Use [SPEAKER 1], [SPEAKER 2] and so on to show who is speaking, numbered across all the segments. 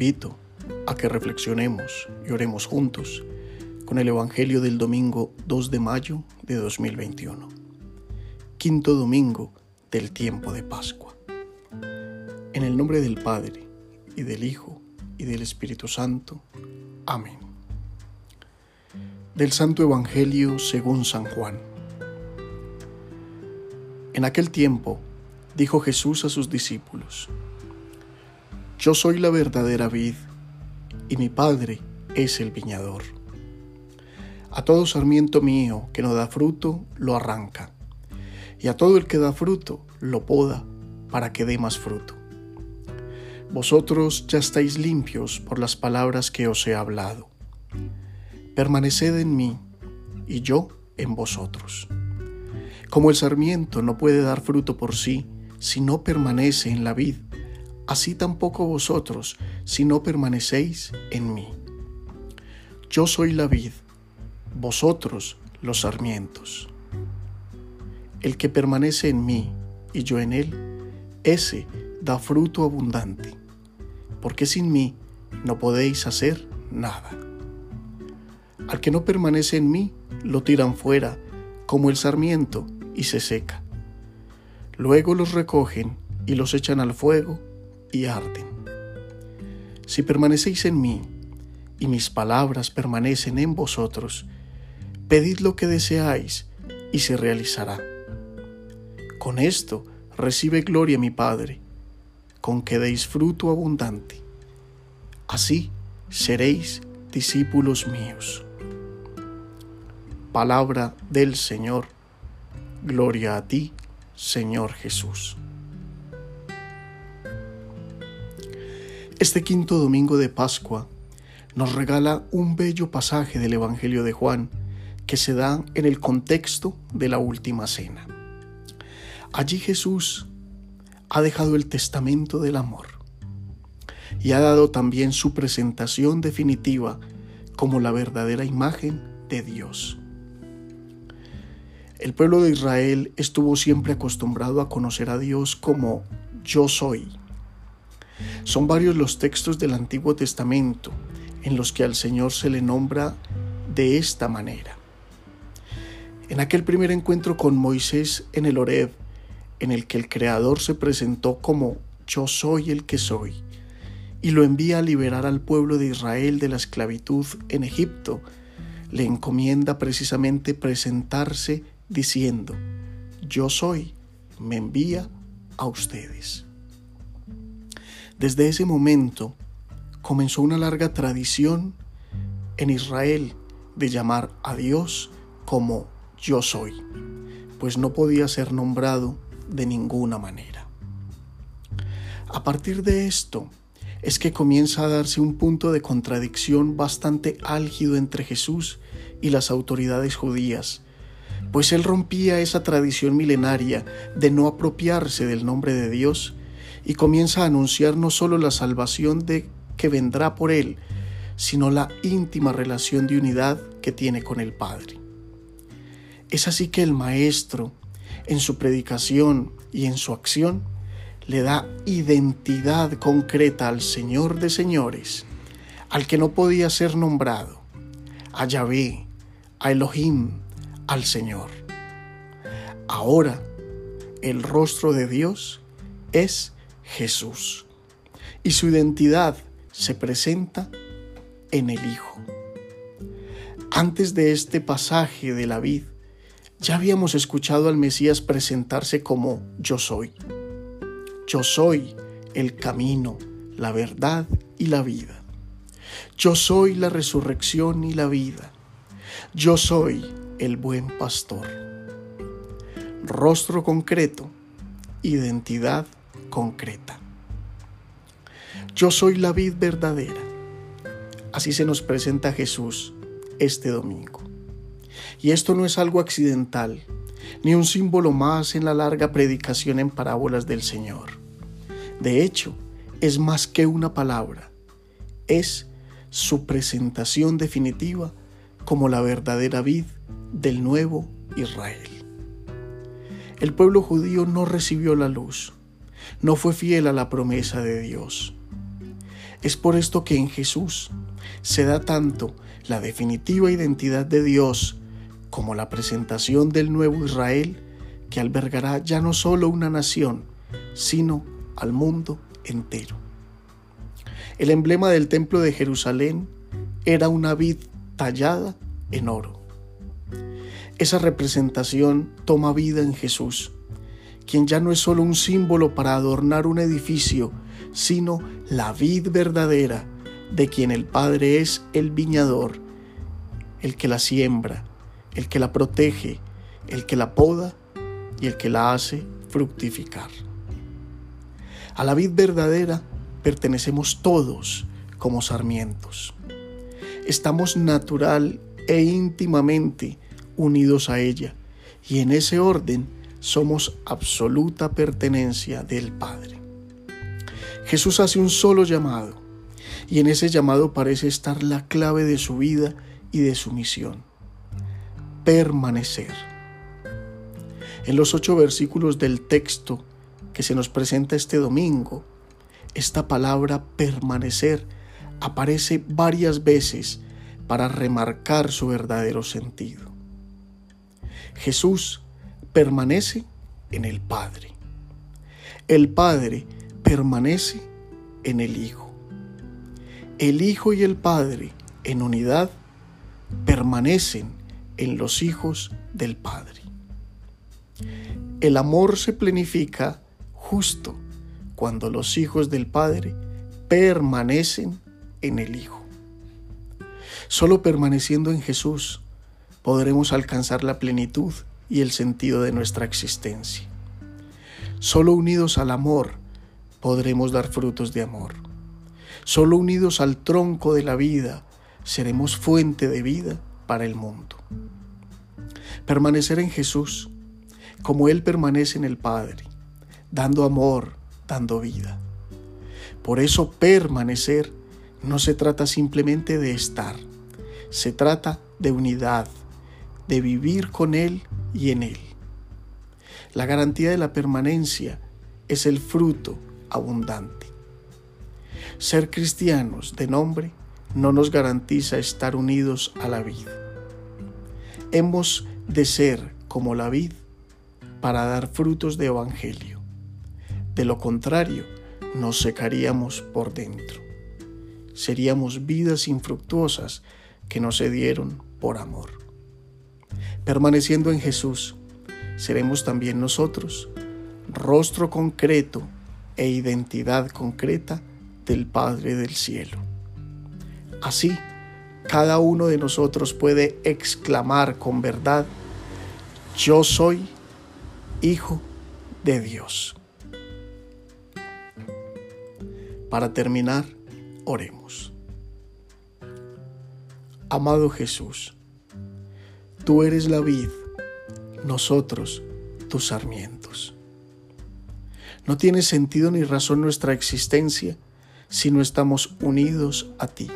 [SPEAKER 1] invito a que reflexionemos y oremos juntos con el Evangelio del domingo 2 de mayo de 2021, quinto domingo del tiempo de Pascua. En el nombre del Padre, y del Hijo, y del Espíritu Santo. Amén. Del Santo Evangelio según San Juan. En aquel tiempo dijo Jesús a sus discípulos, Yo soy la verdadera vid, y mi Padre es el viñador. A todo sarmiento mío que no da fruto, lo arranca, y a todo el que da fruto, lo poda para que dé más fruto. Vosotros ya estáis limpios por las palabras que os he hablado. Permaneced en mí, y yo en vosotros. Como el sarmiento no puede dar fruto por sí si no permanece en la vid, así tampoco vosotros si no permanecéis en mí. Yo soy la vid, vosotros los sarmientos. El que permanece en mí y yo en él, ese da fruto abundante, porque sin mí no podéis hacer nada. Al que no permanece en mí, lo tiran fuera, como el sarmiento, y se seca. Luego los recogen y los echan al fuego y arden. Si permanecéis en mí, y mis palabras permanecen en vosotros, pedid lo que deseáis y se realizará. Con esto recibe gloria mi Padre, con que deis fruto abundante. Así seréis discípulos míos. Palabra del Señor. Gloria a ti, Señor Jesús. Este quinto domingo de Pascua nos regala un bello pasaje del Evangelio de Juan que se da en el contexto de la última cena. Allí Jesús ha dejado el testamento del amor y ha dado también su presentación definitiva como la verdadera imagen de Dios. El pueblo de Israel estuvo siempre acostumbrado a conocer a Dios como yo soy. Son varios los textos del Antiguo Testamento en los que al Señor se le nombra de esta manera. En aquel primer encuentro con Moisés en el Horeb, en el que el Creador se presentó como yo soy el que soy, y lo envía a liberar al pueblo de Israel de la esclavitud en Egipto, le encomienda precisamente presentarse diciendo, yo soy, me envía a ustedes. Desde ese momento comenzó una larga tradición en Israel de llamar a Dios como yo soy, pues no podía ser nombrado de ninguna manera. A partir de esto es que comienza a darse un punto de contradicción bastante álgido entre Jesús y las autoridades judías, pues él rompía esa tradición milenaria de no apropiarse del nombre de Dios y comienza a anunciar no solo la salvación de que vendrá por él, sino la íntima relación de unidad que tiene con el Padre. Es así que el Maestro, en su predicación y en su acción, le da identidad concreta al Señor de señores, al que no podía ser nombrado, a Yahvé, a Elohim, al Señor. Ahora, el rostro de Dios es Jesús y su identidad se presenta en el Hijo. Antes de este pasaje de la vid, ya habíamos escuchado al Mesías presentarse como yo soy. Yo soy el camino, la verdad y la vida. Yo soy la resurrección y la vida. Yo soy el buen pastor. Rostro concreto, identidad concreta. Yo soy la vid verdadera. Así se nos presenta Jesús este domingo. Y esto no es algo accidental, ni un símbolo más en la larga predicación en parábolas del Señor. De hecho, es más que una palabra, es su presentación definitiva como la verdadera vid del nuevo Israel. El pueblo judío no recibió la luz, no fue fiel a la promesa de Dios. Es por esto que en Jesús se da tanto la definitiva identidad de Dios como la presentación del nuevo Israel que albergará ya no solo una nación, sino al mundo entero. El emblema del templo de Jerusalén era una vid tallada en oro. Esa representación toma vida en Jesús, quien ya no es solo un símbolo para adornar un edificio, sino la vid verdadera de quien el Padre es el viñador, el que la siembra, el que la protege, el que la poda y el que la hace fructificar. A la vid verdadera pertenecemos todos como sarmientos. Estamos natural e íntimamente unidos a ella y en ese orden somos absoluta pertenencia del Padre. Jesús hace un solo llamado y en ese llamado parece estar la clave de su vida y de su misión. Permanecer. En los ocho versículos del texto que se nos presenta este domingo, esta palabra permanecer aparece varias veces para remarcar su verdadero sentido. Jesús permanece en el Padre. El Padre permanece en el Hijo el Hijo y el Padre en unidad permanecen en los hijos del Padre. El amor se planifica justo cuando los hijos del Padre permanecen en el Hijo. Solo permaneciendo en Jesús podremos alcanzar la plenitud y el sentido de nuestra existencia. Solo unidos al amor podremos dar frutos de amor. Solo unidos al tronco de la vida seremos fuente de vida para el mundo. Permanecer en Jesús, como Él permanece en el Padre, dando amor, dando vida. Por eso permanecer no se trata simplemente de estar, se trata de unidad, de vivir con Él y en Él. La garantía de la permanencia es el fruto abundante. Ser cristianos de nombre no nos garantiza estar unidos a la vida. Hemos de ser como la vid para dar frutos de evangelio. De lo contrario, nos secaríamos por dentro. Seríamos vidas infructuosas que no se dieron por amor. Permaneciendo en Jesús, seremos también nosotros rostro concreto e identidad concreta del Padre del Cielo. Así, cada uno de nosotros puede exclamar con verdad, yo soy hijo de Dios. Para terminar, oremos. Amado Jesús, tú eres la vid, nosotros tus sarmientos. No tiene sentido ni razón nuestra existencia si no estamos unidos a ti.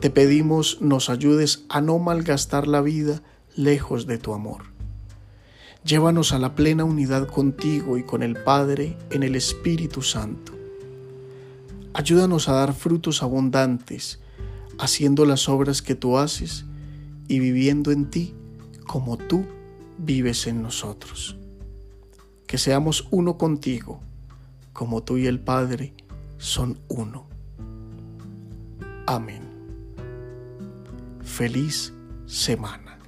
[SPEAKER 1] Te pedimos nos ayudes a no malgastar la vida lejos de tu amor. Llévanos a la plena unidad contigo y con el Padre en el Espíritu Santo. Ayúdanos a dar frutos abundantes, haciendo las obras que tú haces y viviendo en ti como tú vives en nosotros. Que seamos uno contigo, como tú y el Padre son uno. Amén. Feliz semana.